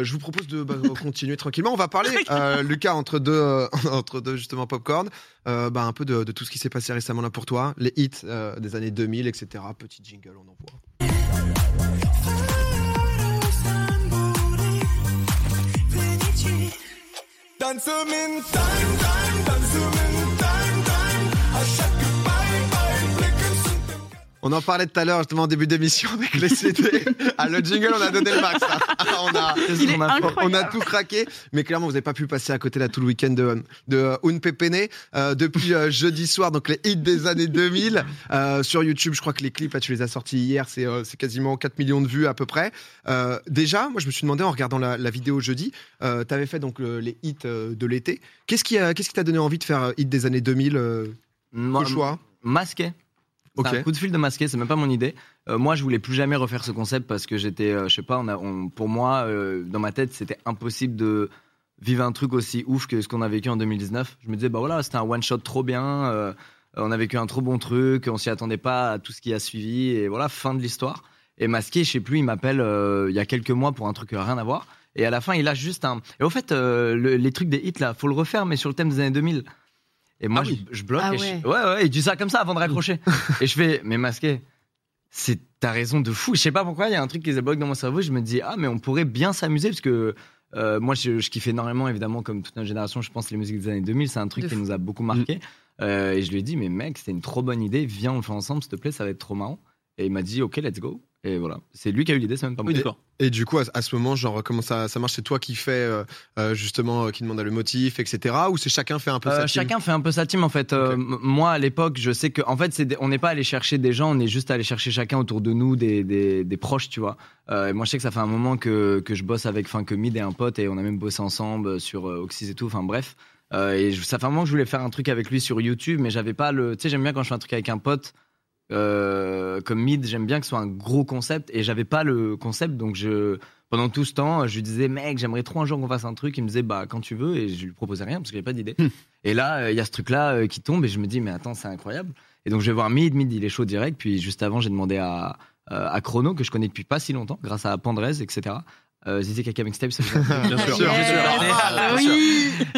Euh, je vous propose de bah, continuer tranquillement. On va parler, euh, Lucas, entre deux, euh, entre deux justement popcorn, euh, bah, un peu de, de tout ce qui s'est passé récemment là pour toi, les hits euh, des années 2000, etc. Petit jingle, on envoie. On en parlait tout à l'heure, justement, en début d'émission avec les CD. ah, le jingle, on a donné le max. hein. Ah, on, a, on, a, incroyable. on a tout craqué. Mais clairement, vous n'avez pas pu passer à côté là tout le week-end de, de euh, Un Pépéné. Euh, depuis euh, jeudi soir, donc les hits des années 2000. Euh, sur YouTube, je crois que les clips, là, tu les as sortis hier. C'est euh, c'est quasiment 4 millions de vues à peu près. Euh, déjà, moi, je me suis demandé en regardant la, la vidéo jeudi, euh, tu avais fait donc le- les hits euh, de l'été. Qu'est-ce qui a- qu'est-ce qui t'a donné envie de faire euh, hit des années 2000 euh, Moi, choix? Masqué. Ok. C'est un coup de fil de masqué, c'est même pas mon idée. Euh, moi, je voulais plus jamais refaire ce concept parce que j'étais, euh, je sais pas, on a, on- pour moi, euh, dans ma tête, c'était impossible de vivre un truc aussi ouf que ce qu'on a vécu en 2019. Je me disais, bah voilà, c'était un one shot trop bien. on a vécu un trop bon truc, on s'y attendait pas à tout ce qui a suivi et voilà, fin de l'histoire. Et masqué, je sais plus, il m'appelle il y a quelques mois pour un truc rien à voir. Et à la fin, il a juste un. Et au fait, le- les trucs des hits là, faut le refaire, mais sur le thème des années 2000. Et moi, Ah oui. je, je bloque. Ah et je- ouais. ouais, ouais, il dit ça comme ça avant de raccrocher. et je fais, mais masqué, c'est ta raison de fou. Je sais pas pourquoi, il y a un truc qui se bloque dans mon cerveau. Je me dis, ah, mais on pourrait bien s'amuser parce que euh, moi, je, je kiffe énormément, évidemment, comme toute notre génération, je pense, les musiques des années 2000. C'est un truc De qui fou. nous a beaucoup marqué. Euh, et je lui ai dit, mais mec, c'est une trop bonne idée. Viens, on le fait ensemble, s'il te plaît, ça va être trop marrant. Et il m'a dit, ok, let's go. Et voilà. C'est lui qui a eu l'idée, c'est même pas moi. Et du coup, à, à ce moment, genre, comment ça, ça marche? C'est toi qui fais, euh, euh, justement, euh, qui demande le motif, etc. Ou c'est chacun fait un peu Euh, sa team? chacun fait un peu sa team en fait. Euh, moi à l'époque, je sais que en fait, c'est des- on n'est pas allé chercher des gens, on est juste allé chercher chacun autour de nous des, des, des proches, tu vois. Euh, et moi, je sais que ça fait un moment que, que je bosse avec, enfin que Mid et un pote et on a même bossé ensemble sur euh, Oxys et tout. Enfin bref. Euh, et je- ça fait un moment que je voulais faire un truc avec lui sur YouTube, mais j'avais pas le. Tu sais, j'aime bien quand je fais un truc avec un pote. Euh, comme Mid, j'aime bien que ce soit un gros concept et j'avais pas le concept donc je pendant tout ce temps je lui disais mec j'aimerais trop un jour qu'on fasse un truc il me disait bah quand tu veux et je lui proposais rien parce que j'avais pas d'idée et là, euh, il y a ce truc-là euh, qui tombe et je me dis, mais attends, c'est incroyable. Et donc, je vais voir Mid. Mid, il est chaud direct. Puis, juste avant, j'ai demandé à, à Chrono, que je connais depuis pas si longtemps, grâce à Pandrez, etc. Euh, Zizi Kaka Mixtape, ça vous a- Bien sûr. sûr, bien sûr. Ah oui.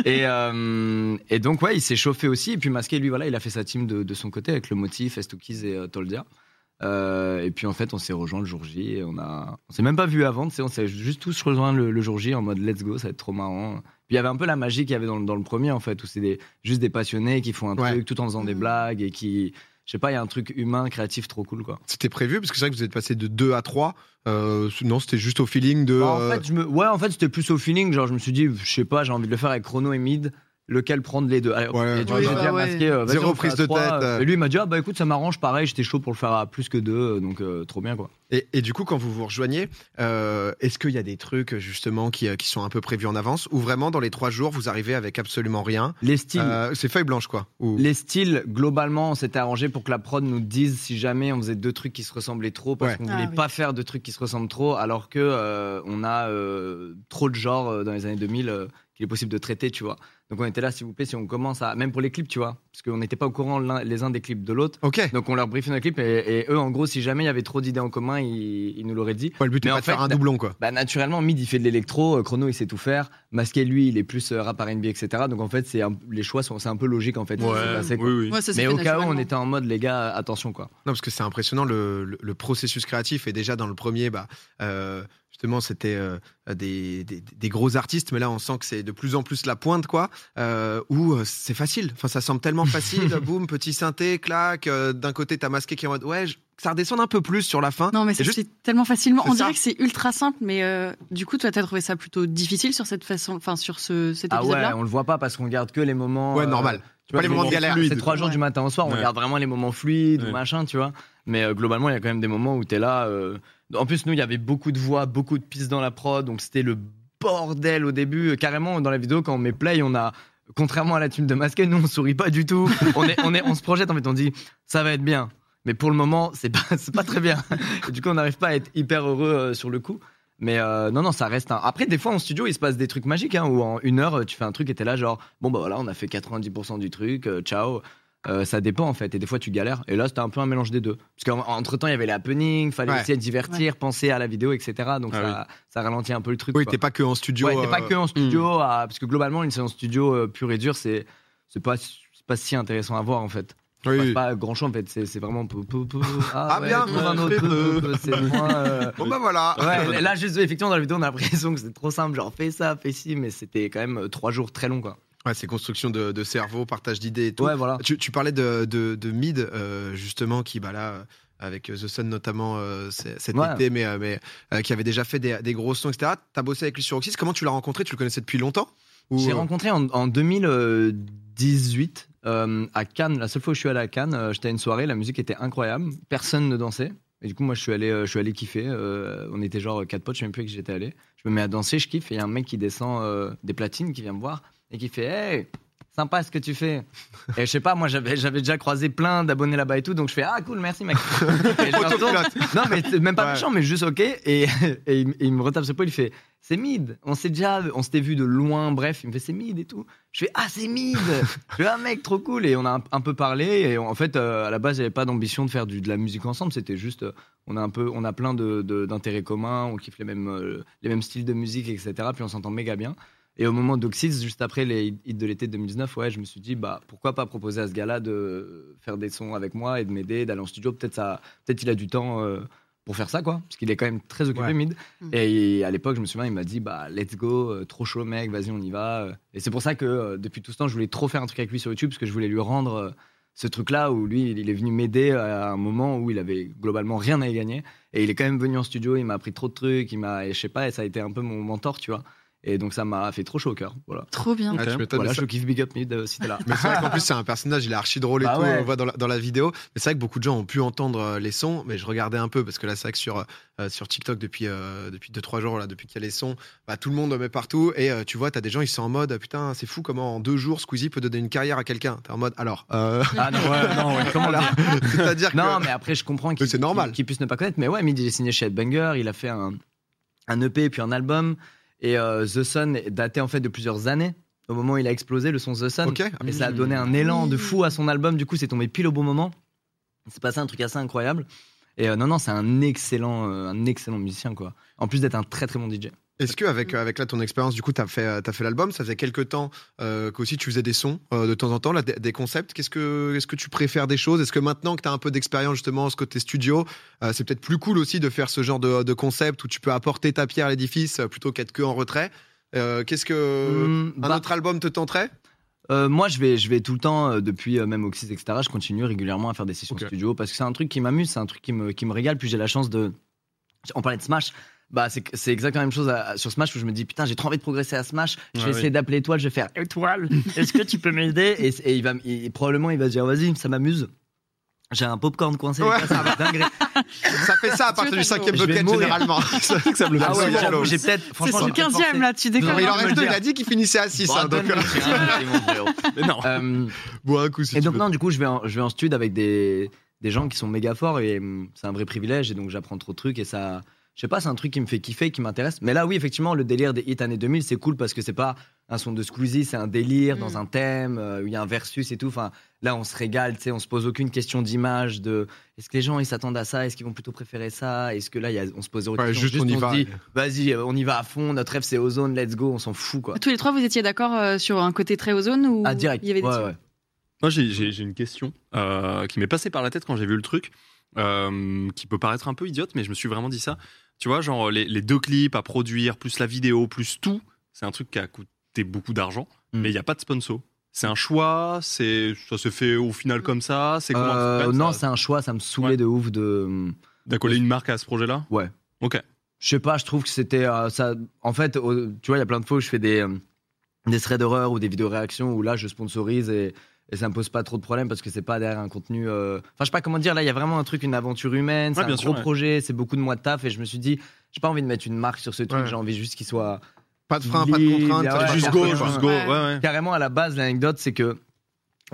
et, euh, et donc, ouais, il s'est chauffé aussi. Et puis, Masqué, lui, voilà, il a fait sa team de, de son côté avec le motif, Estoukiz et euh, Toldia. Euh, et puis, en fait, on s'est rejoint le jour J. Et on a, on s'est même pas vu avant. On s'est juste tous rejoints le, le jour J en mode let's go, ça va être trop marrant. Puis il y avait un peu la magie qu'il y avait dans, le- dans le premier, en fait, où c'est des, juste des passionnés qui font un Ouais. truc tout en faisant des Mhm. blagues et qui. Je sais pas, il y a un truc humain, créatif, trop cool, quoi. C'était prévu Parce que c'est vrai que vous êtes passé de 2 à 3. Euh, non, c'était juste au feeling de. Bah, en fait, je me... Ouais, en fait, c'était plus au feeling. Genre, je me suis dit, je sais pas, j'ai envie de le faire avec Chrono et Mid. Lequel prendre les deux Allez, hop. Ouais, Et du ouais, bah. Masqué, euh, vas-y, Zéro prise de trois. tête, euh. Et lui, il m'a dit, ah bah écoute, ça m'arrange, pareil, j'étais chaud pour le faire à plus que deux, donc euh, trop bien, quoi. Et, et du coup, quand vous vous rejoignez, euh, est-ce qu'il y a des trucs justement qui, euh, qui sont un peu prévus en avance ou vraiment dans les trois jours vous arrivez avec absolument rien? Les styles. Euh, C'est feuille blanche quoi. Ou... Les styles, globalement, on s'était arrangé pour que la prod nous dise si jamais on faisait deux trucs qui se ressemblaient trop, parce Ouais. qu'on Ah voulait oui. pas faire de trucs qui se ressemblent trop, alors que euh, on a euh, trop de genres euh, dans les années 2000 euh, qu'il est possible de traiter, tu vois. Donc on était là, s'il vous plaît, si on commence à, même pour les clips, tu vois, parce qu'on n'était pas au courant l'un- les uns des clips de l'autre. Ok. Donc on leur briefait nos clips et, et eux, en gros, si jamais il y avait trop d'idées en commun, ils, ils nous l'auraient dit. Ouais, le but Mais est en pas de faire un doublon quoi. Bah, naturellement, Mid, il fait de l'électro, euh, Chrono, il sait tout faire. Masqué, lui, il est plus euh, rap R&B, etc. Donc en fait, c'est un- les choix sont c'est un peu logique en fait. ce qui s'est Ouais, passé, quoi. oui, oui. Ouais, ça s'est Mais fait au cas où, on naturellement. était en mode, les gars, attention quoi. Non, parce que c'est impressionnant le, le- le processus créatif. Et déjà dans le premier, bah, euh, justement, c'était euh, des, des- des gros artistes, mais là, on sent que c'est de plus en plus la pointe, quoi. Euh, où euh, c'est facile. Enfin, ça semble tellement facile. Boum, petit synthé, clac. euh, D'un côté, t'as masqué qui est en mode ouais, je- ça redescend un peu plus sur la fin. Non, mais juste- fait tellement facilement. C'est On ça. dirait que c'est ultra simple, mais euh, du coup, toi, t'as trouvé ça plutôt difficile sur cette façon, enfin, sur ce, cet Ah ouais, épisode-là. on le voit pas parce qu'on garde que les moments. Ouais, euh, normal. tu vois, Pas les moments de galère. C'est trois jours Ouais. du matin au soir, on Ouais. regarde vraiment les moments fluides ou Ouais. machin, tu vois. Mais euh, globalement, il y a quand même des moments où t'es là. euh, En plus, nous, il y avait beaucoup de voix, beaucoup de pistes dans la prod, donc c'était le bordel au début. Carrément, dans la vidéo, quand on met play, on a. Contrairement à la team de Masqué, nous on sourit pas du tout. On, est, on, est, on se projette en fait, on dit ça va être bien. Mais pour le moment, c'est pas, pas très bien. Du coup, on n'arrive pas à être hyper heureux euh, sur le coup. Mais euh, non, non, ça reste un. Après, des fois en studio, il se passe des trucs magiques, hein, où en une heure, tu fais un truc et t'es là, genre, bon, bah voilà, on a fait 90% du truc, euh, ciao. Euh, ça dépend en fait, et des fois tu galères. Et là, c'était un peu un mélange des deux. Parce qu'entre temps, il y avait les happenings, fallait Ouais. essayer de divertir, penser à la vidéo, etc. Donc Ah ça, ça ralentit un peu le truc. Oui, t'es pas que en studio. Ouais, t'es pas euh, que en studio, à- parce que globalement, une séance studio euh, pure et dure, c'est c'est pas, c'est pas si intéressant à voir en fait. oui, Enfin, oui. c'est pas grand chose en fait, c'est vraiment. peu. Ah, ouais, bien. un autre c'est moins. euh, Bon bah voilà. Ouais, là, juste, effectivement, dans la vidéo, on a l'impression que c'est trop simple, genre fais ça, fais ci, mais c'était quand même trois jours très longs, quoi. Ouais, c'est construction de, de cerveau, partage d'idées et tout. Ouais, voilà. Tu, tu parlais de, de, de Mid, euh, justement, qui, bah là, euh, avec The Sun notamment euh, cet Ouais. été, mais, euh, mais euh, qui avait déjà fait des, des gros sons, etc. T'as bossé avec lui sur Oxys. Comment tu l'as rencontré? Tu le connaissais depuis longtemps? Ou- J'ai rencontré en, en 2018 euh, à Cannes. La seule fois où je suis allé à Cannes, euh, j'étais à une soirée, la musique était incroyable, personne ne dansait. Et du coup, moi, je suis allé, euh, je suis allé kiffer. euh, on était genre quatre potes, je sais même plus avec qui j'étais allé. Je me mets à danser, je kiffe. Et il y a un mec qui descend euh, des platines, qui vient me voir et qui fait Hey, sympa ce que tu fais. et je sais pas, moi, j'avais, j'avais déjà croisé plein d'abonnés là-bas et tout. Donc je fais Ah, cool, merci, mec. Et je me retourne. non, mais c'est même pas Ouais. méchant, mais juste ok. Et, et il, et il me retape sur le il fait C'est mid. On s'est déjà, on s'était vu de loin, bref. Il me fait C'est mid et tout. Je fais Ah, c'est mid. je fais Ah, mec, trop cool. Et on a un, un peu parlé. Et en fait, euh, à la base, j'avais pas d'ambition de faire du, de la musique ensemble. C'était juste, euh, on a un peu, on a plein de, de- d'intérêts communs. On kiffe les mêmes, euh, les mêmes styles de musique, etc. Puis on s'entend méga bien. Et au moment d'Oxys, juste après les hits de l'été 2019, ouais, je me suis dit, bah, pourquoi pas proposer à ce gars-là de faire des sons avec moi et de m'aider, d'aller en studio. Peut-être ça, peut-être il a du temps euh, pour faire ça, quoi, parce qu'il est quand même très occupé, Ouais. Mid. Mm. Et à l'époque, je me souviens, il m'a dit, bah, let's go, euh, trop chaud, mec, vas-y, on y va. Et c'est pour ça que euh, depuis tout ce temps, je voulais trop faire un truc avec lui sur YouTube, parce que je voulais lui rendre euh, ce truc-là où lui, il est venu m'aider à un moment où il avait globalement rien à y gagner. Et il est quand même venu en studio, il m'a appris trop de trucs, il m'a, et je sais pas, et ça a été un peu mon mentor, tu vois. Et donc ça m'a fait trop chaud au cœur. Voilà. Trop bien. Ah, m'étonnes, Voilà, mais je ça- kiffe Big Up Mid euh, si t'es là. Mais c'est vrai qu'en plus, c'est un personnage, il est archi drôle et Bah tout, ouais. on le voit dans la, dans la vidéo. Mais c'est vrai que beaucoup de gens ont pu entendre euh, les sons, mais je regardais un peu parce que là, c'est vrai que sur, euh, sur TikTok, depuis 2-3 depuis deux, trois jours, là, depuis qu'il y a les sons, bah, tout le monde met partout. Et euh, tu vois, t'as des gens, ils sont en mode, putain, c'est fou comment en deux jours, Squeezie peut donner une carrière à quelqu'un. T'es en mode, alors, euh, Ah non, ouais, non, ouais, comment dire? c'est-à-dire que. Non, mais après, je comprends qu'il c'est normal. qu'il- qu'il puisse ne pas connaître. Mais ouais, Mid, il est signé chez Headbanger, il a fait un, un EP puis un album. Et euh, The Sun est daté en fait de plusieurs années. Au moment où il a explosé, le son The Sun. Ok. Ah, Et ça a donné un élan de fou à son album. Du coup, c'est tombé pile au bon moment. C'est passé un truc assez incroyable. Et euh, non, non, c'est un excellent, euh, un excellent musicien, quoi. En plus d'être un très très bon DJ. Est-ce que avec, avec là ton expérience, du coup, fait, as fait l'album, ça faisait quelques temps euh, qu'aussi tu faisais des sons euh, de temps en temps, là, des, des concepts? Qu'est-ce que, est-ce que tu préfères des choses? Est-ce que maintenant que tu as un peu d'expérience justement ce côté studio, euh, c'est peut-être plus cool aussi de faire ce genre de, de concept où tu peux apporter ta pierre à l'édifice euh, plutôt qu'être que en retrait? Qu'est-ce que Hum, un bah, autre album te tenterait? Euh, moi, je vais, je vais tout le temps, euh, depuis euh, même Oxys, etc., je continue régulièrement à faire des sessions Ok. studio parce que c'est un truc qui m'amuse, c'est un truc qui me, qui me régale. Puis j'ai la chance de. On parlait de Smash. Bah, c'est c'est exactement la même chose à- sur Smash où je me dis putain j'ai trop envie de progresser à Smash je vais essayer oui. d'appeler étoile je vais faire étoile est-ce que tu peux m'aider et, et il va il- probablement il va dire vas-y ça m'amuse j'ai un popcorn coincé Ouais. ça fait ça à partir du cinquième bucket généralement. Ça me ah ouais souvent. j'avoue, j'ai peut-être C'est son j'ai peut-être 15 forcé. e là, tu déconnes. Il en reste deux, il a dit qu'il finissait à 6. Bon, donc, donne-le, euh, c'est mon frérot. Mais non. Euh, bois un coup si Et donc veux. non, du coup, je vais en, je vais en stud avec des, des gens qui sont méga forts et hum, c'est un vrai privilège et donc j'apprends trop de trucs et ça, je sais pas, c'est un truc qui me fait kiffer, qui m'intéresse. Mais là, oui, effectivement, le délire des hits années 2000, c'est cool parce que c'est pas un son de Squeezie, c'est un délire Mm. dans un thème euh, où il y a un versus et tout. Enfin, là, on se régale, tu sais, on se pose aucune question d'image de est-ce que les gens ils s'attendent à ça, est-ce qu'ils vont plutôt préférer ça, est-ce que là, il y a, on se pose aucune Ouais, question, juste on y se va. dit vas-y, euh, on y va à fond, notre rêve c'est Ozone, let's go, on s'en fout quoi. Tous les trois, vous étiez d'accord euh, sur un côté très ozone ou Ah direct. il y avait des Ouais, ouais. Moi, j'ai- une question euh, qui m'est passée par la tête quand j'ai vu le truc, euh, qui peut paraître un peu idiote, mais je me suis vraiment dit ça. Tu vois, genre les, les deux clips à produire, plus la vidéo, plus tout, c'est un truc qui a coûté beaucoup d'argent, Mm. mais il n'y a pas de sponsor. C'est un choix, c'est ça se fait au final comme ça. C'est Euh, non, c'est un choix, ça me saoulait Ouais. de ouf de. d'accoler une marque à ce projet-là. Ouais. Ok. Je sais pas, je trouve que c'était euh, ça. En fait, tu vois, il y a plein de fois où je fais des euh, des threads d'horreur ou des vidéos réactions où là, je sponsorise et, et ça me pose pas trop de problèmes parce que c'est pas derrière un contenu. euh, Enfin, je sais pas comment dire. Là, il y a vraiment un truc, une aventure humaine. C'est Ouais, un bien gros sûr, ouais. projet. C'est beaucoup de mois de taf et je me suis dit, j'ai pas envie de mettre une marque sur ce truc. Ouais. J'ai envie juste qu'il soit Pas de frein, pas de contrainte. ouais, pas de juste go, juste go. Ouais. Ouais, ouais. carrément à la base. L'anecdote, c'est que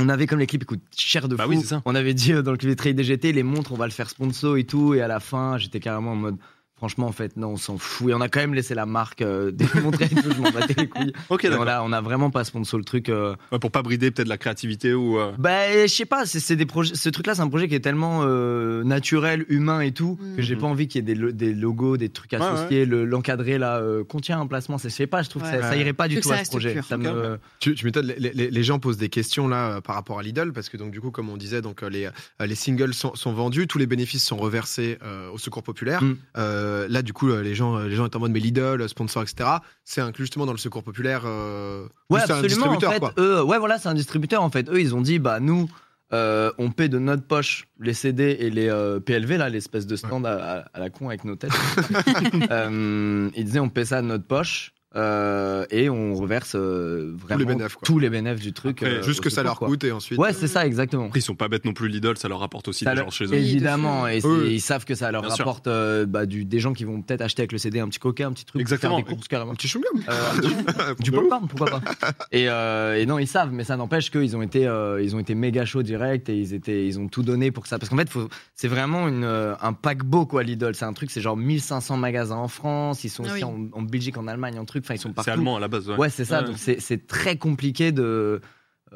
on avait comme les clips coûtent cher de Bah fou. oui, c'est ça. On avait dit euh, dans le clip des Trail DGT, les montres, on va le faire sponsor et tout. Et à la fin, j'étais carrément en mode. Franchement, en fait, non, on s'en fout. Et on a quand même laissé la marque euh, démontrer et tout. Je m'en battais les couilles. Ok, Et on, d'accord. a, on a vraiment pas sponsor le truc. euh, Ouais, pour pas brider peut-être la créativité ou. euh, Bah, je sais pas, c'est c'est des projets. Ce truc-là, c'est un projet qui est tellement euh, naturel, humain et tout, Mhm. que j'ai pas envie qu'il y ait des, lo- des logos, des trucs Ouais, associés, le- l'encadré là, euh, contient un placement. c'est- Je sais pas, je trouve que Ouais. ça, ça irait pas du Que tout ça à ce reste projet. pur. Ça Ok, me- Tu, tu m'étonnes, les, les- les gens posent des questions là euh, par rapport à Lidl parce que donc du coup, comme on disait, donc euh, les, euh, les singles sont, sont vendus, tous les bénéfices sont reversés euh, au Secours populaire. Mm. Euh, là, du coup, euh, les gens, euh, les gens étaient en mode mais Lidl, sponsor, etc. C'est inclus justement dans le Secours populaire. euh, Ouais, un absolument. En fait, quoi. eux, ouais, voilà, c'est un distributeur. En fait, eux, ils ont dit, bah nous, euh, on paie de notre poche les CD et les euh, PLV là, l'espèce de stand à, à- à la con avec nos têtes. euh, ils disaient, on paie ça de notre poche. Euh, et on reverse euh, vraiment les bénéfices, quoi. tous les bénéfices du truc. Après, euh, Juste que ça leur quoi. coûte et ensuite. Ouais, c'est ça, exactement. Ils sont pas bêtes non plus, Lidl, ça leur rapporte aussi Ça des leur- gens chez eux. Évidemment, et, Oui. ils savent que ça leur Bien rapporte euh, bah, du, des gens qui vont peut-être acheter avec le CD un petit coca, un petit truc, Exactement. faire des courses carrément. Un petit chewing-gum. Euh, du popcorn, pourquoi pas et, euh, et non, ils savent, mais ça n'empêche qu'ils ont été, euh, ils ont été méga chauds direct et ils étaient, ils ont tout donné pour que ça. Parce qu'en fait, faut- c'est vraiment une, euh, un paquebot quoi, Lidl. C'est un truc, c'est genre 1500 magasins en France. Ils sont Ah aussi oui. en, en Belgique, en Allemagne, en truc. Enfin, ils sont C'est allemand à la base, ouais. Ouais, c'est ça. Ouais. Donc c'est très compliqué de,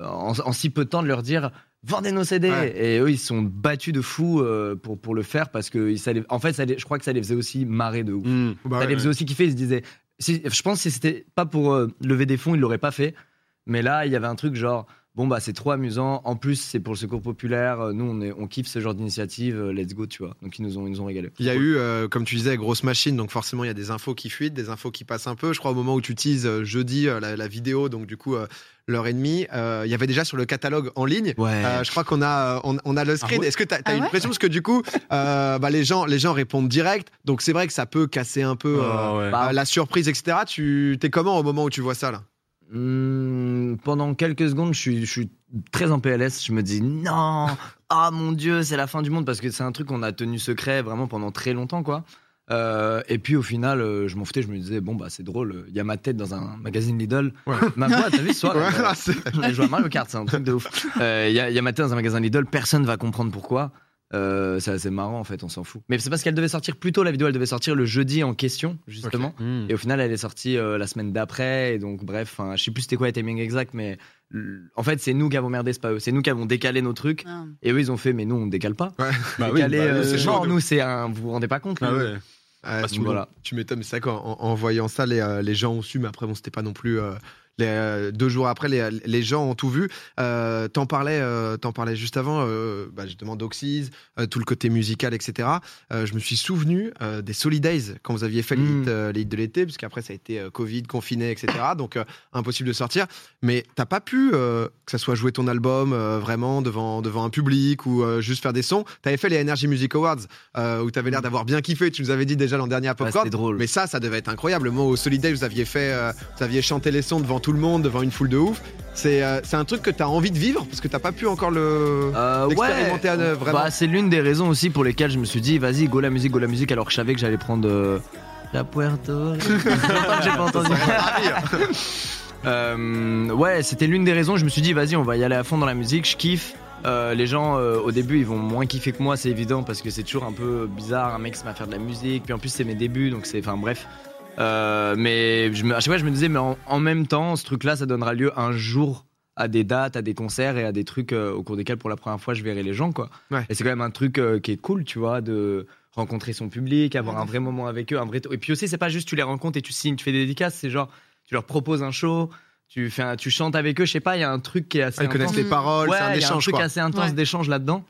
en, en si peu de temps, de leur dire vendez nos CD. Ouais. Et eux, ils se sont battus de fou euh, pour pour le faire parce que ça les- en fait, ça les- je crois que ça les faisait aussi marrer de ouf. Mm. Bah Ça ouais. les faisait aussi kiffer. Ils se disaient, si, je pense que si c'était pas pour euh, lever des fonds, ils l'auraient pas fait. Mais là, il y avait un truc genre, bon bah c'est trop amusant. En plus, c'est pour le secours populaire. Euh, Nous, on, est, on kiffe ce genre d'initiative. euh, Let's go, tu vois. Donc ils nous ont, ils nous ont régalé. Il y a eu, euh, comme tu disais, grosse machine, donc forcément il y a des infos qui fuitent, des infos qui passent un peu. Je crois au moment où tu euh, jeudi euh, la, la vidéo, donc du coup euh, l'heure et demie, euh, il y avait déjà sur le catalogue en ligne. Ouais. Euh, je crois qu'on a, euh, on, on a le screen. Ah ouais Est-ce que tu as, Ah une ouais pression Parce que du coup, euh, bah, les, gens, les gens répondent direct. Donc c'est vrai que ça peut casser un peu euh, Ah ouais. Bah, la surprise, etc. Tu t'es comment au moment où tu vois ça là? Hmm, pendant quelques secondes, je suis, je suis très en PLS. Je me dis non, ah mon dieu, c'est la fin du monde parce que c'est un truc qu'on a tenu secret vraiment pendant très longtemps, quoi. Euh, et puis au final, euh, je m'en foutais. Je me disais bon bah c'est drôle. Il y a ma tête dans un magazine Lidl. Ouais. Ma voix, t'as vu Ouais, euh, Je joue à Mario Kart, c'est un truc de ouf. Euh, Il y, y a ma tête dans un magasin Lidl. Personne va comprendre pourquoi. Euh, c'est assez marrant en fait, on s'en fout. Mais c'est parce qu'elle devait sortir plus tôt. La vidéo, elle devait sortir le jeudi en question justement. Hmm. Et au final, elle est sortie euh, la semaine d'après. Et donc, bref, enfin, je sais plus c'était quoi le timing exact, mais en fait, c'est nous qui avons merdé, c'est pas eux. C'est nous qui avons décalé nos trucs. Ah. Et eux, ils ont fait, mais nous, on décale pas. Ouais. Bah oui, Décaler, bah, euh, genre, nous. nous, c'est un. Vous vous rendez pas compte Ah nous ouais. Ouais, Bah, tu, voilà. tu m'étonnes, mais c'est vrai qu'en en, en voyant ça, les, euh, les gens ont su, mais après, bon, c'était pas non plus. Euh, les, deux jours après, les, les gens ont tout vu. Euh, t'en parlais, euh, t'en parlais juste avant, euh, bah, justement d'Oxys, tout le côté musical, etc. Je me suis souvenu des Solidays quand vous aviez fait les, Mm. hits, euh, les hits de l'été, parce qu'après ça a été Covid, confiné, etc. Donc impossible de sortir. Mais t'as pas pu que ça soit jouer ton album vraiment devant devant un public ou juste faire des sons. T'avais fait les Energy Music Awards où t'avais l'air d'avoir bien kiffé. Tu nous avais dit déjà l'an dernier à Ouais, Popcorn. c'était drôle. Mais ça, ça devait être incroyable. Le moment où Soliday, vous aviez fait, vous aviez chanté les sons devant tout le monde, devant une foule de ouf. C'est euh, un truc que t'as envie de vivre parce que t'as pas pu encore le. Euh, L'expérimenter à neuf, vraiment. Bah, c'est l'une des raisons aussi pour lesquelles je me suis dit, vas-y, go la musique, go la musique, alors que je savais que j'allais prendre euh, la Puerto. J'ai pas entendu. Euh, ouais, c'était l'une des raisons. Je me suis dit, vas-y, on va y aller à fond dans la musique. Je kiffe. Euh, les gens, euh, au début, ils vont moins kiffer que moi, c'est évident, parce que c'est toujours un peu bizarre. Un mec se met à faire de la musique, puis en plus, c'est mes débuts, donc c'est. Enfin, bref. Euh, mais je me, à chaque fois, je me disais, mais en, en même temps, ce truc-là, ça donnera lieu un jour à des dates, à des concerts et à des trucs euh, au cours desquels, pour la première fois, je verrai les gens, quoi. Ouais. Et c'est quand même un truc euh, qui est cool, tu vois, de rencontrer son public, avoir un vrai moment avec eux, un vrai. Et puis aussi, c'est pas juste tu les rencontres et tu signes, tu fais des dédicaces, c'est genre tu leur proposes un show, tu fais, un- tu chantes avec eux, je sais pas, il y a un truc qui est assez. Ils connaissent intense. les paroles, Ouais, c'est un il y a un truc quoi. assez intense Ouais. d'échange là-dedans.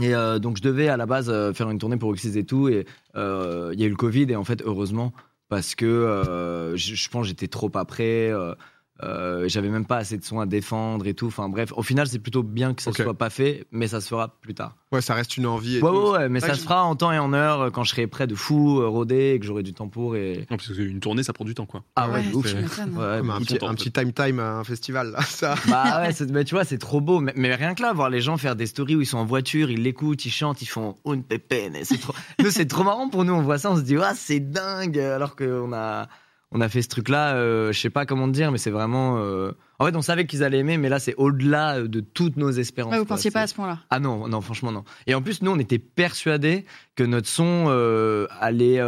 Et euh, donc je devais à la base euh, faire une tournée pour Oxys et tout, et euh, il y a eu le Covid et en fait heureusement parce que euh, je, je pense j'étais trop après. euh, euh, j'avais même pas assez de sons à défendre et tout. Enfin bref, au final c'est plutôt bien que ça Ok. soit pas fait, mais ça se fera plus tard. Ouais, ça reste une envie. Et Ouais, tout. ouais, ouais, mais ça se fera en temps et en heure euh, quand je serai près de fou, euh, rodé, et que j'aurai du temps pour. Et... Non, parce qu'une tournée, ça prend du temps, quoi. Ah ouais, Ouais, de ouf. Ouais, Comme un petit, temps, un petit time time à un festival, là, ça. Bah ouais, mais tu vois, c'est trop beau. Mais, mais rien que là, voir les gens faire des stories où ils sont en voiture, ils l'écoutent, ils chantent, ils font une pépène. C'est trop... nous, c'est trop marrant pour nous. On voit ça, on se dit, ah, c'est dingue. Alors qu'on a, on a fait ce truc-là. euh, je sais pas comment te dire, mais c'est vraiment. euh, En fait, on savait qu'ils allaient aimer, mais là, c'est au-delà de toutes nos espérances. Ouais, vous quoi. pensiez pas à ce point-là? Ah non, non, franchement non. Et en plus, nous, on était persuadés que notre son euh, allait,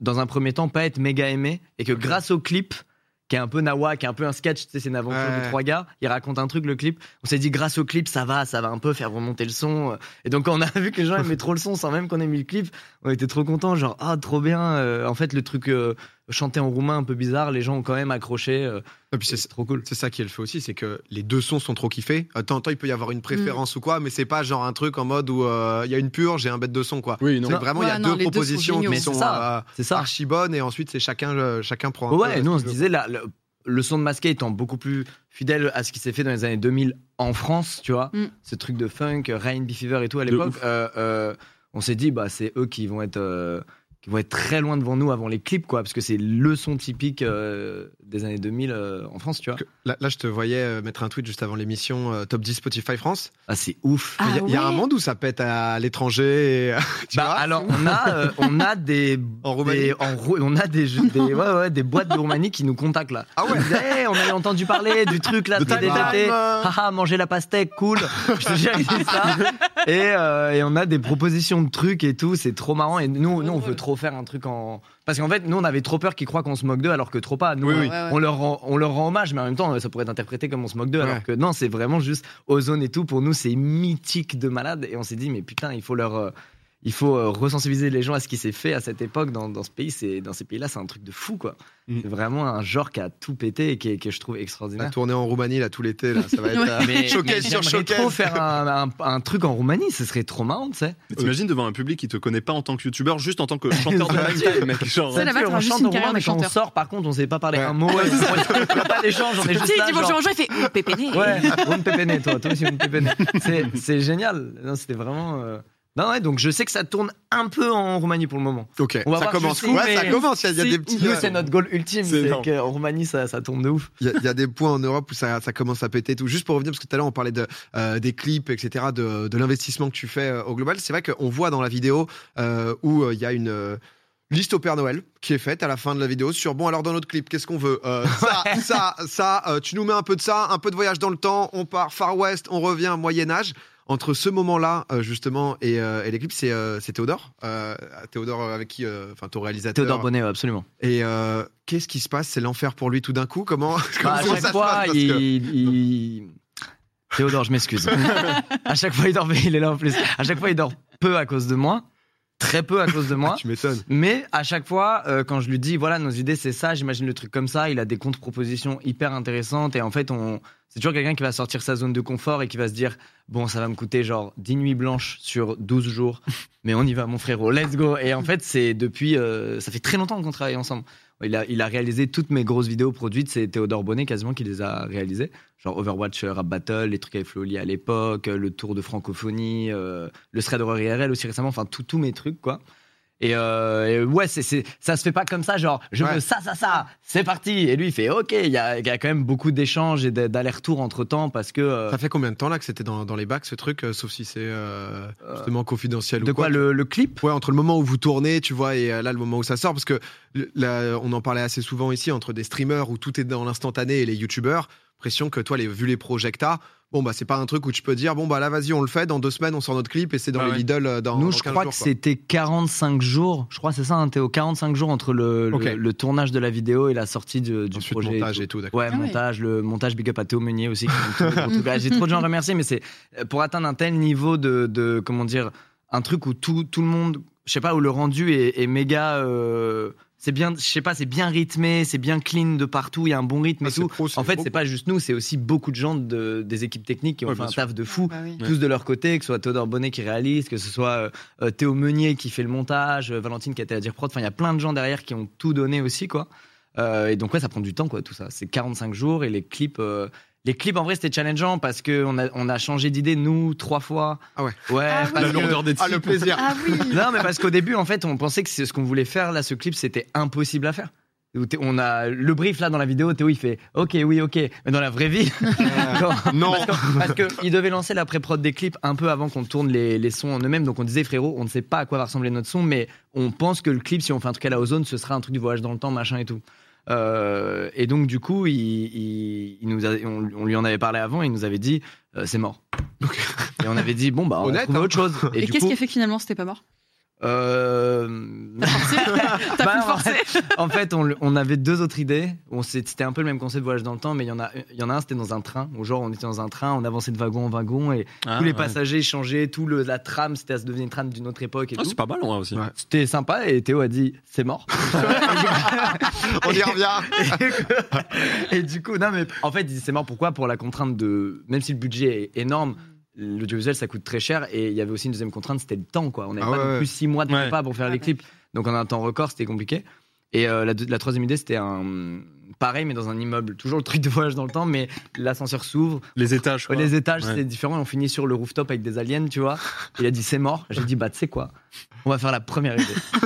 dans un premier temps, pas être méga aimé, et que grâce au clip, qui est un peu nawa, qui est un peu un sketch, tu sais, c'est une aventure Ouais. de trois gars, il raconte un truc, le clip. On s'est dit, grâce au clip, ça va, ça va un peu faire remonter le son. Et donc, quand on a vu que les gens aimaient trop le son, sans même qu'on ait mis le clip, on était trop contents, genre, ah, trop bien. Euh, en fait, le truc euh, chanté en roumain un peu bizarre, les gens ont quand même accroché. euh, Et puis c'est trop cool. C'est ça qui est le fait aussi, c'est que les deux sons sont trop kiffés. Euh, De temps en temps, il peut y avoir une préférence ou quoi, mais c'est pas genre un truc en mode où euh, il y a une purge et un bête de son quoi. Oui, C'est non. vraiment, il y a non, deux les deux sont propositions qui Mais sont c'est ça, euh, C'est ça. archi bonnes et ensuite c'est chacun euh, chacun prend un Ouais, peu nous on se disait là, le, le son de Masqué étant beaucoup plus fidèle à ce qui s'est fait dans les années 2000 en France, tu vois, Mm. ce truc de funk, Rain, Bee Fever et tout à l'époque, euh, euh, on s'est dit bah c'est eux qui vont être euh, qui vont être très loin devant nous avant les clips quoi, parce que c'est le son typique euh, des années 2000 euh, en France, tu vois. Là, là, je te voyais euh, mettre un tweet juste avant l'émission euh, Top 10 Spotify France. Ah c'est ouf. Ah Il y a- il y, a un monde où ça pète à l'étranger. et, Bah vois alors on a euh, on a des En Roumanie. des- en Rou- on a des, ouais, ouais, des boîtes de Roumanie qui nous contactent là. Ah ouais. Ils disent, Hey, on avait entendu parler du truc là De. Time. Haha, manger la pastèque, cool. Je te jure, ils disent ça. Et, euh, et on a des propositions de trucs et tout, c'est trop marrant. Et nous, nous, on veut trop faire un truc en. Parce qu'en fait, nous, on avait trop peur qu'ils croient qu'on se moque d'eux, alors que trop pas. Nous, Oui, on- oui. Leur rend, on leur rend hommage, mais en même temps, ça pourrait être interprété comme on se moque d'eux, Ouais. alors que non, c'est vraiment juste Ozone et tout. Pour nous, c'est mythique de malade. Et on s'est dit, mais putain, il faut leur. Euh, il faut euh, resensibiliser les gens à ce qui s'est fait à cette époque dans, dans ce pays. C'est dans ces pays-là, c'est un truc de fou, quoi. Mm. C'est vraiment un genre qui a tout pété et qui que je trouve La extraordinaire. tournée en Roumanie là tout l'été là, ça va être Ouais. euh, Mais, showcase mais sur trop faire un, un- un truc en Roumanie, ce serait trop marrant, tu sais. T'imagines devant un public qui te connaît pas en tant que youtubeur, juste en tant que chanteur de rap, mec. Genre, Ça, t'auras on chante en mais quand on sort, par contre, on sait pas parler Ouais. un mot. Il n'y a pas d'échange, on est Tu juste là. il dit bonjour il fait pépéné. Ouais, on pépéné, toi, toi aussi on pépéné. C'est, c'est génial. Non, c'était vraiment. Non, ouais, donc je sais que ça tourne un peu en Roumanie pour le moment. Ok, On va ça voir commence. jusqu'où, Ouais, ça commence. Il y a, des petits. Nous, c'est notre goal ultime, C'est qu'en Roumanie, ça, ça tourne de ouf. Il y, a- il y a des points en Europe où ça, ça commence à péter tout. Juste pour revenir, parce que tout à l'heure on parlait de, euh, des clips, etc., de, de l'investissement que tu fais euh, au global. C'est vrai qu'on voit dans la vidéo euh, où il y a une liste au Père Noël qui est faite à la fin de la vidéo sur bon alors dans notre clip qu'est-ce qu'on veut Euh, ça ça ça euh, tu nous mets un peu de ça un peu de voyage dans le temps on part Far West on revient Moyen Âge entre ce moment-là euh, justement et, euh, et les clips c'est euh, c'est Théodore Théodore avec qui enfin ton réalisateur Théodore Bonnet, absolument. et qu'est-ce qui se passe? C'est l'enfer pour lui tout d'un coup? Comment, Bah, comment à chaque fois, que- il, Théodore, je m'excuse. à chaque fois, il dort, il est là en plus. À chaque fois, il dort peu à cause de moi. Très peu à cause de moi. Tu m'étonnes. Mais à chaque fois, euh, quand je lui dis, voilà, nos idées, c'est ça, j'imagine le truc comme ça, il a des contre-propositions hyper intéressantes. Et en fait, on... c'est toujours quelqu'un qui va sortir sa zone de confort et qui va se dire, bon, ça va me coûter genre 10 nuits blanches sur 12 jours, mais on y va, mon frérot, let's go. Et en fait, c'est depuis. euh, ça fait très longtemps qu'on travaille ensemble. Il a, réalisé toutes mes grosses vidéos produites, c'est Théodore Bonnet quasiment qui les a réalisées. Genre Overwatch euh, Rap Battle, les trucs avec Flowly à l'époque, euh, le tour de francophonie, euh, le thread horror IRL aussi récemment, enfin tous mes trucs quoi. Et, euh, et ouais, c'est, c'est, ça se fait pas comme ça, genre je Ouais. veux ça, ça, ça, c'est parti. Et lui il fait ok, il y y a quand même beaucoup d'échanges et d'a- d'allers-retours entre temps parce que. euh, Ça fait combien de temps là que c'était dans, dans les bacs ce truc, euh, sauf si c'est euh, justement confidentiel de ou quoi le, le clip? Ouais, entre le moment où vous tournez, tu vois, et là le moment où ça sort, parce que là, on en parlait assez souvent ici entre des streamers où tout est dans l'instantané et les youtubeurs. Que toi, les, vu les projets que t'as, bon bah c'est pas un truc où tu peux dire bon bah là vas-y on le fait dans deux semaines on sort notre clip et c'est dans Ah les ouais. Lidl euh, dans Nous, dans je 15 crois jours, que c'était 45 jours. Je crois c'est ça, hein, Théo. 45 jours entre le, le- tournage de la vidéo et la sortie du, du Ensuite, projet. et montage tout. et tout, d'accord. Ouais, Ah ouais. montage, le montage big up à Théo Meunier aussi. J'ai trop de gens à remercier, mais c'est euh, pour atteindre un tel niveau de, de comment dire, un truc où tout, tout le monde, je sais pas, où le rendu est, est méga. euh, c'est bien, je sais pas, c'est bien rythmé, c'est bien clean de partout, il y a un bon rythme Ah, et c'est tout. pro, En fait, c'est pas juste nous, c'est aussi beaucoup de gens de, des équipes techniques qui ont Ouais, fait bien un sûr. taf de fou Bah oui. tous de leur côté, que ce soit Théodore Bonnet qui réalise, que ce soit euh, euh, Théo Meunier qui fait le montage, euh, Valentine qui a été à dire prod. Enfin, il y a plein de gens derrière qui ont tout donné aussi, quoi. Euh, et donc, ouais, ça prend du temps, quoi, tout ça. C'est 45 jours et les clips. Les clips, en vrai, c'était challengeant parce qu'on a, on a changé d'idée, nous, trois fois. Ah ouais. Ouais, Ah oui. parce La que- lourdeur des Ah le plaisir. Ah oui. Non, mais parce qu'au début, en fait, on pensait que c'est ce qu'on voulait faire, là, ce clip, c'était impossible à faire. On a le brief là dans la vidéo, Théo il fait OK, oui, OK, mais dans la vraie vie, quand- non. parce qu'il devait lancer la pré-prod des clips un peu avant qu'on tourne les, les sons en eux-mêmes. Donc on disait, frérot, on ne sait pas à quoi va ressembler notre son, mais on pense que le clip, si on fait un truc à la ozone, ce sera un truc du voyage dans le temps, machin et tout. Euh, et donc du coup, il, il- il nous a- on, on lui en avait parlé avant, il nous avait dit euh, c'est mort. Et on avait dit bon bah on Honnête, va trouver hein. autre chose. Et, Et, qu'est-ce qui a fait que finalement c'était pas mort? Euh, Bah, en forcer en fait, on, on avait deux autres idées. C'était un peu le même concept de voyage dans le temps, mais il y en a, il y en a un, c'était dans un train. Où genre, on était dans un train, on avançait de wagon en wagon et Ah, tous les ouais. passagers changeaient, tout le, la trame, c'était, ça devenait une trame d'une autre époque et Ah, c'est pas mal, ouais, aussi. Ouais. C'était sympa et Théo a dit c'est mort. On y revient. et du coup, non mais en fait, il dit c'est mort pourquoi? Pour la contrainte de, même si le budget est énorme. L'audiovisuel ça coûte très cher. Et il y avait aussi une deuxième contrainte c'était le temps quoi. On n'avait Ah pas ouais, non plus six mois de Ouais. prépa pour faire les ouais. clips. Donc en un temps record c'était compliqué. Et euh, la, la troisième idée c'était un pareil mais dans un immeuble toujours le truc de voyage dans le temps mais l'ascenseur s'ouvre Les étages, quoi. les étages Ouais. c'est différent on finit sur le rooftop avec des aliens tu vois il a dit c'est mort j'ai dit bah tu sais quoi? On va faire la première idée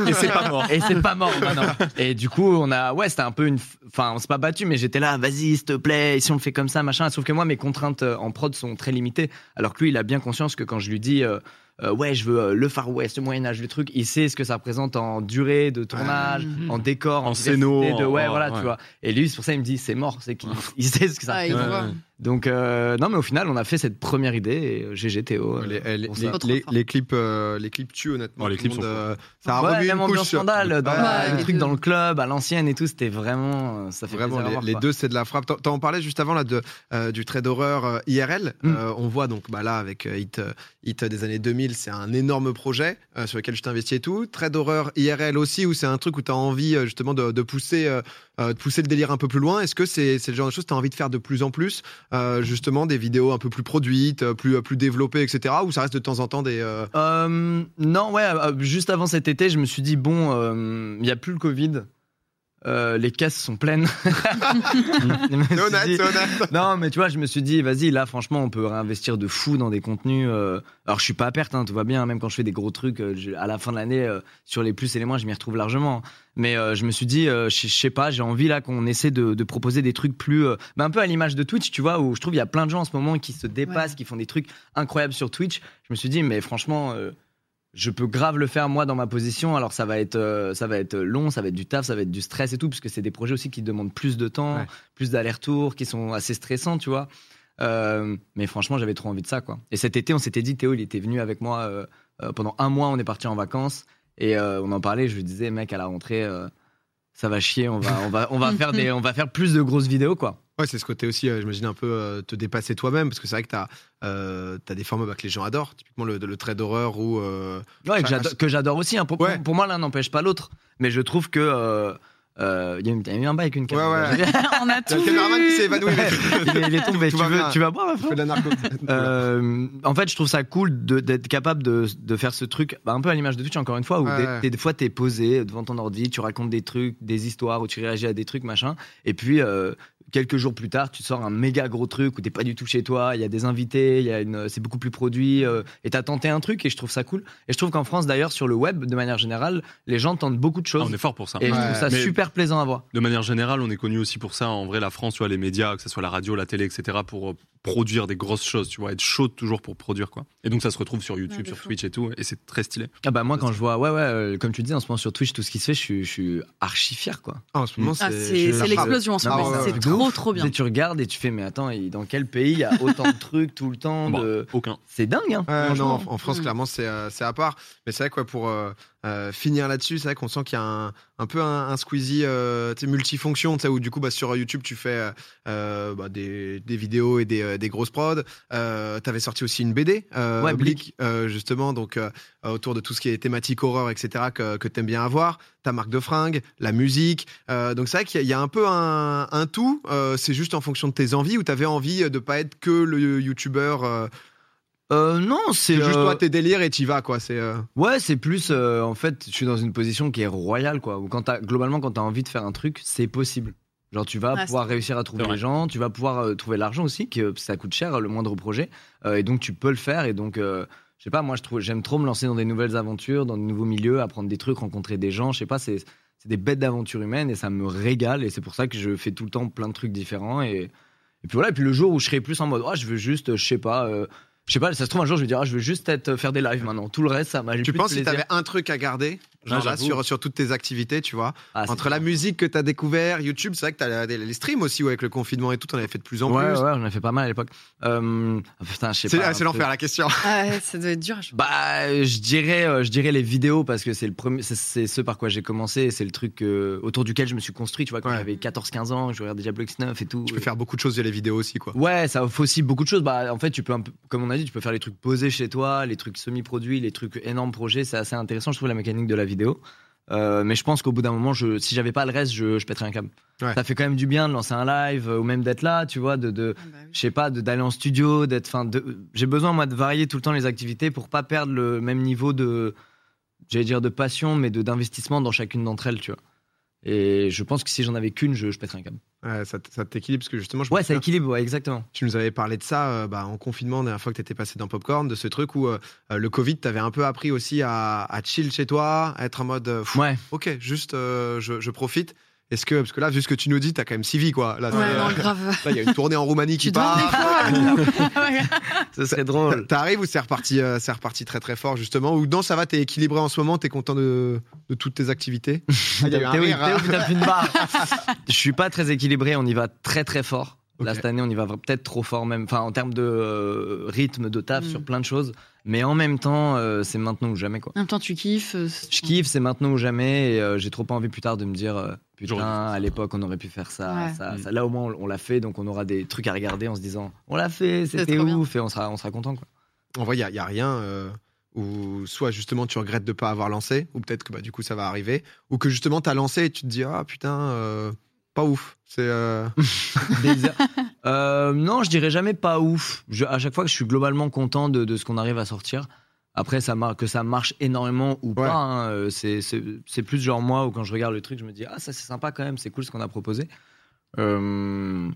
Et c'est pas mort. et c'est pas mort maintenant. Et du coup, on a, ouais, c'était un peu une, enfin, on s'est pas battu, mais j'étais là, vas-y, s'il te plaît, et si on le fait comme ça, machin. Sauf que moi, mes contraintes euh, en prod sont très limitées. Alors que lui, il a bien conscience que quand je lui dis, euh, euh, ouais, je veux euh, le Far West, le Moyen Âge, le truc, il sait ce que ça représente en durée de tournage, Mhm. en décor, en, En scéno, de, ouais, en- voilà, ouais. tu vois. Et lui, c'est pour ça, il me dit, c'est mort, c'est qu'il il sait ce que ça Ah, représente. Donc, euh, non, mais au final, on a fait cette première idée, et euh, GG Théo. euh, Les, clips, euh, les clips tuent honnêtement. Oh, les clips monde, sont euh, ça a Ouais, remis même une couche. scandale, dans Ouais, le les truc dans le club, à l'ancienne et tout, c'était vraiment, ça fait Vraiment, les, voir, les quoi. deux, c'est de la frappe. T'en- T'en parlais juste avant là de euh, du trait d'horreur euh, IRL. Mm. Euh, on voit donc bah, là avec euh, Hit, euh, Hit des années 2000, c'est un énorme projet euh, sur lequel je t'investis et tout. Trait d'horreur IRL aussi, où c'est un truc où tu as envie euh, justement de, de pousser, euh, euh, de pousser le délire un peu plus loin. Est-ce que c'est c'est le genre de choses que tu as envie de faire de plus en plus euh, Justement, des vidéos un peu plus produites, euh, plus, plus développées, etc. Ou ça reste de temps en temps des. euh, Euh, non, ouais, euh, juste avant cet été, je me suis dit, bon, il n'y a plus le Covid. Euh, les caisses sont pleines. Honnête, dit- honnête. non, mais tu vois, je me suis dit, vas-y, là, franchement, on peut réinvestir de fou dans des contenus. euh, Alors, je suis pas à perte, hein, tout va bien. Même quand je fais des gros trucs, euh, je- à la fin de l'année, euh, sur les plus et les moins, je m'y retrouve largement. Mais euh, je me suis dit, euh, je sais pas, j'ai envie là qu'on essaie de, de proposer des trucs plus, euh, bah, un peu à l'image de Twitch, tu vois, où je trouve il y a plein de gens en ce moment qui se dépassent, Ouais. qui font des trucs incroyables sur Twitch. Je me suis dit, mais franchement. Je peux grave le faire moi dans ma position. Alors ça va être euh, ça va être long, ça va être du taf, ça va être du stress et tout, puisque c'est des projets aussi qui demandent plus de temps, Ouais. plus d'allers-retours, qui sont assez stressants, tu vois. Euh, mais franchement, j'avais trop envie de ça, quoi. Et cet été, on s'était dit, Théo, il était venu avec moi euh, euh, pendant un mois. On est parti en vacances et euh, on en parlait. Je lui disais, mec, à la rentrée, euh, ça va chier. On va on va on va faire des on va faire plus de grosses vidéos, quoi. Ouais, c'est ce côté aussi, euh, j'imagine, un peu euh, te dépasser toi-même, parce que c'est vrai que tu as, des formats bah, que les gens adorent, typiquement le, le trait d'horreur ou. euh, Ouais, que j'adore aussi. hein. Pour, Ouais. pour, pour moi, l'un n'empêche pas l'autre. Mais je trouve que euh, euh, il y a eu- il y a eu un bail avec une Ouais, caméra. ouais. On a Il y a tout le caméraman qui s'est évanoui. il, est, il est tombé. Tu, veux, tu vas boire, ma de la narco. Euh, en fait, je trouve ça cool d'être capable de, de faire ce truc, bah, un peu à l'image de Twitch, encore une fois, où Ouais, des, ouais. fois t'es posé devant ton ordi, tu racontes des trucs, des histoires, où tu réagis à des trucs, machin, et puis euh, quelques jours plus tard, tu sors un méga gros truc où t'es pas du tout chez toi, il y a des invités, il y a une, c'est beaucoup plus produit, euh, et t'as tenté un truc, et je trouve ça cool. Et je trouve qu'en France, d'ailleurs, sur le web, de manière générale, les gens tentent beaucoup de Ah, choses. on est fort pour ça. et je trouve ça Mais- super plaisant à voir. De manière générale, on est connu aussi pour ça. En vrai, la France, tu vois, les médias, que ce soit la radio, la télé, etc., pour produire des grosses choses, tu vois, être chaud toujours pour produire, quoi. Et donc, ça se retrouve sur YouTube, Ouais, sur fou. Twitch et tout, et c'est très stylé. Ah bah moi quand je vois ouais ouais euh, comme tu dis en ce moment sur Twitch tout ce qui se fait je suis, je suis archi fier quoi. Ah, en ce moment, Ah, c'est l'explosion en ce moment. mais c'est trop ouf. trop Tu bien. sais, tu regardes et tu fais mais attends et dans quel pays il y a autant de trucs tout le temps Bon, de... aucun. C'est dingue hein. Non, en, en France, Mm. clairement, c'est euh, c'est à part. Mais c'est vrai quoi, pour euh, euh, finir là-dessus, c'est vrai qu'on sent qu'il y a un, un peu un, un Squeezie euh, multifonction, où du coup, bah, sur YouTube, tu fais euh, bah, des, des vidéos et des, euh, des grosses prods. Euh, T'avais sorti aussi une BD, euh, Ouais, euh, justement, donc euh, autour de tout ce qui est thématique horreur, etc., que, que t'aimes bien avoir. Ta marque de fringues, la musique. Euh, donc c'est vrai qu'il y, a- il y a un peu un, un tout. Euh, c'est juste en fonction de tes envies, ou t'avais envie de pas être que le YouTuber. Euh, non c'est c'est juste euh, toi tes délires et t'y vas quoi. C'est euh, Ouais c'est plus euh, en fait je suis dans une position qui est royale quoi. Où quand t'as- globalement quand t'as envie de faire un truc c'est possible. Genre tu vas Ah, pouvoir réussir à trouver les gens, tu vas pouvoir euh, trouver l'argent aussi, que ça coûte cher le moindre projet, Euh, et donc tu peux le faire. Et donc euh, je sais pas, moi je trouve j'aime trop me lancer dans des nouvelles aventures, dans de nouveaux milieux, apprendre des trucs, rencontrer des gens. Je sais pas, c'est c'est des bêtes d'aventure humaine et ça me régale. Et c'est pour ça que je fais tout le temps plein de trucs différents. Et, et puis voilà. Et puis le jour où je serai plus en mode, oh, je veux juste, je sais pas. euh, je sais pas, ça se trouve un jour je vais dire, ah, je veux juste être, faire des lives maintenant. Tout le reste, ça m'a. Tu penses si t'avais un truc à garder Genre là, j'avoue. sur, sur toutes tes activités, tu vois. Ah, Entre la musique que t'as découvert, YouTube, c'est vrai que t'as les, les streams aussi, ouais, avec le confinement et tout, on avait fait de plus en Ouais, plus. ouais, on a fait pas mal à l'époque. Euh, ah, putain, je sais C'est pas. ah, c'est l'enfer la question. Ah ouais, ça doit être dur. je- Bah, je dirais, euh, je dirais les vidéos parce que c'est le premier, c'est- ce par quoi j'ai commencé, c'est le truc euh, autour duquel je me suis construit. Tu vois, quand Ouais. j'avais 14-15 ans, je regardais Diablo X9 et tout. Tu peux faire beaucoup de choses via les vidéos aussi, quoi. Ouais, ça offre aussi beaucoup de choses. Bah, en fait, tu peux, un peu, comme on a dit, tu peux faire les trucs posés chez toi, les trucs semi-produits, les trucs énormes projets. C'est assez intéressant, je trouve, la mécanique de la vidéo. Euh, mais je pense qu'au bout d'un moment, je, si j'avais pas le reste, je, je pèterais un câble. Ouais. Ça fait quand même du bien de lancer un live euh, ou même d'être là, tu vois, de, de Ah bah oui. je sais pas, de- d'aller en studio, d'être, enfin, de, j'ai besoin moi de varier tout le temps les activités pour pas perdre le même niveau de, j'allais dire de passion, mais de d'investissement dans chacune d'entre elles, tu vois. Et je pense que si j'en avais qu'une, je, je pèterais un câble. Ouais, ça, t'équilibre parce que justement, je Ouais, ça équilibre, ouais, exactement. tu nous avais parlé de ça euh, bah, en confinement, la dernière fois que t'étais passé dans Popcorn, de ce truc où euh, euh, le Covid t'avait un peu appris aussi à, à chill chez toi, à être en mode, euh, Ouais. ok, juste je, je profite. Est-ce que, parce que là, vu ce que tu nous dis, t'as quand même six vies, quoi. Là, Ouais, non, grave. là, il y a une tournée en Roumanie qui part. Ce serait drôle. T'arrives ou c'est reparti, euh, c'est reparti très très fort justement? Ou non, ça va, t'es équilibré en ce moment, t'es content de, de toutes tes activités? Ah, il y a eu un Théo, rire, hein. Barre. Je suis pas très équilibré, on y va très très fort. Là, cette année, on y va peut-être trop fort même, enfin en termes de euh, rythme, de taf Mm. sur plein de choses. Mais en même temps, euh, c'est maintenant ou jamais quoi. En même temps, tu kiffes. euh, Je kiffe, c'est maintenant ou jamais. Et euh, j'ai trop pas envie plus tard de me dire euh, putain, à l'époque, on aurait pu faire ça, Ouais. ça, Mm. ça. Là, au moins, on, on l'a fait, donc on aura des trucs à regarder en se disant on l'a fait, c'était bien. ouf, et on sera, on sera content quoi. En vrai, il y a, a rien euh, où soit justement tu regrettes de pas avoir lancé, ou peut-être que bah, du coup ça va arriver, ou que justement t'as lancé et tu te dis ah putain, euh, pas ouf. C'est euh, Euh, non, je dirais jamais pas ouf. Je- à chaque fois que je suis globalement content de, de ce qu'on arrive à sortir. Après, ça que ça marche énormément ou Ouais. pas, hein, euh, c'est plus genre moi où quand je regarde le truc, je me dis ah ça c'est sympa quand même, c'est cool ce qu'on a proposé. Euh,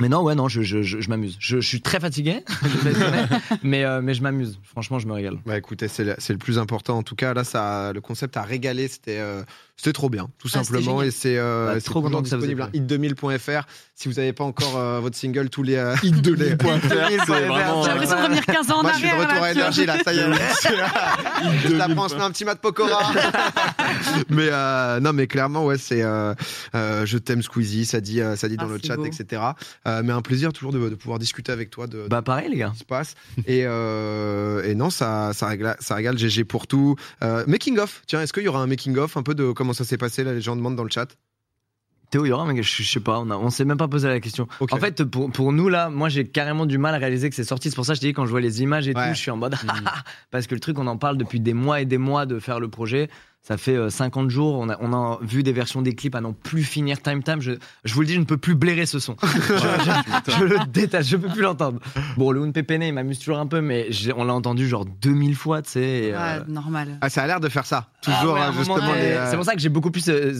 Mais non, ouais, non, je, je, je, je m'amuse. Je, je suis très fatigué, je mais, euh, mais je m'amuse. Franchement, je me régale. Bah écoutez, c'est le, c'est le plus important. En tout cas, là, ça, le concept a régalé. C'était, euh, c'était trop bien, tout Ah, simplement. Et c'est, euh, Bah, c'est trop content que ça disponible. plu. hit2000.fr. Si vous n'avez pas encore euh, votre single, tous les euh, hit2000.fr. C'est vraiment, J'ai l'impression de revenir 15 ans en Moi, je suis de arrière. retour à énergie, là, ça y est. On se met un petit mat pokora. mais euh, non, mais clairement, ouais, c'est euh, euh, je t'aime Squeezie, ça dit, euh, ça dit dans Ah, le chat, beau. etc. Euh, mais un plaisir toujours de, de pouvoir discuter avec toi de, Bah pareil les gars. ce qui se passe. Et, euh, et non, ça, ça, régale, ça régale GG pour tout. Euh, making of, tiens, est-ce qu'il y aura un making of un peu de comment ça s'est passé là, Les gens demandent dans le chat? Théo, il y aura, mais je, je sais pas, on, a, on s'est même pas posé la question. En fait, pour, pour nous, là, moi, j'ai carrément du mal à réaliser que c'est sorti. C'est pour ça que je t'ai dit, quand je vois les images et Ouais. tout, je suis en mode. Parce que le truc, on en parle depuis des mois et des mois de faire le projet. Ça fait euh, 50 jours. On a, on a vu des versions des clips à n'en plus finir time time. Je, je vous le dis, je ne peux plus blairer ce son. je, je- je le déteste, je peux plus l'entendre. Bon, le Un Pépéné, il m'amuse toujours un peu, mais on l'a entendu genre 2000 fois, tu sais. et, euh, Ouais, normal. Ah, ça a l'air de faire ça. ah Toujours, ouais, euh, justement. euh, C'est pour ça que j'ai beaucoup plus. euh,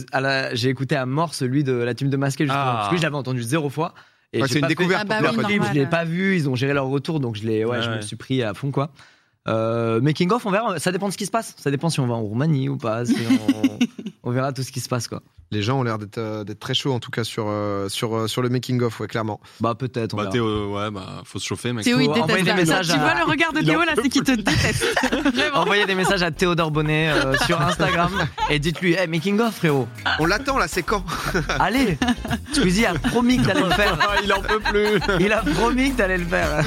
J'ai écouté à mort celui de la team de Masqué, justement. Ah. Parce que je l'avais entendu zéro fois. Ouais, c'est une pas fait- découverte Ah bah oui, toi, leur clip, normal. je l'ai pas vu, ils ont géré leur retour, donc je l'ai, ouais, Ouais, je me ouais. suis pris à fond quoi. Euh, making of, on verra. Ça dépend de ce qui se passe. Ça dépend si on va en Roumanie ou pas. Si on, on verra tout ce qui se passe quoi. Les gens ont l'air d'être euh, très chauds en tout cas sur, euh, sur, euh, sur le making of, ouais, clairement. Bah peut-être. Bah. Théo, ouais, bah, faut se chauffer, mec. Théo, il faut déteste envoyer des messages Tu à- vois le regard de Théo là, c'est qu'il te déteste. Envoyez des messages à Théodore Bonnet euh, sur Instagram et dites-lui, hey, making of frérot. On l'attend là, c'est quand? Allez, Squeezie a promis que t'allais le faire. il en peut plus. Il a promis que t'allais le faire.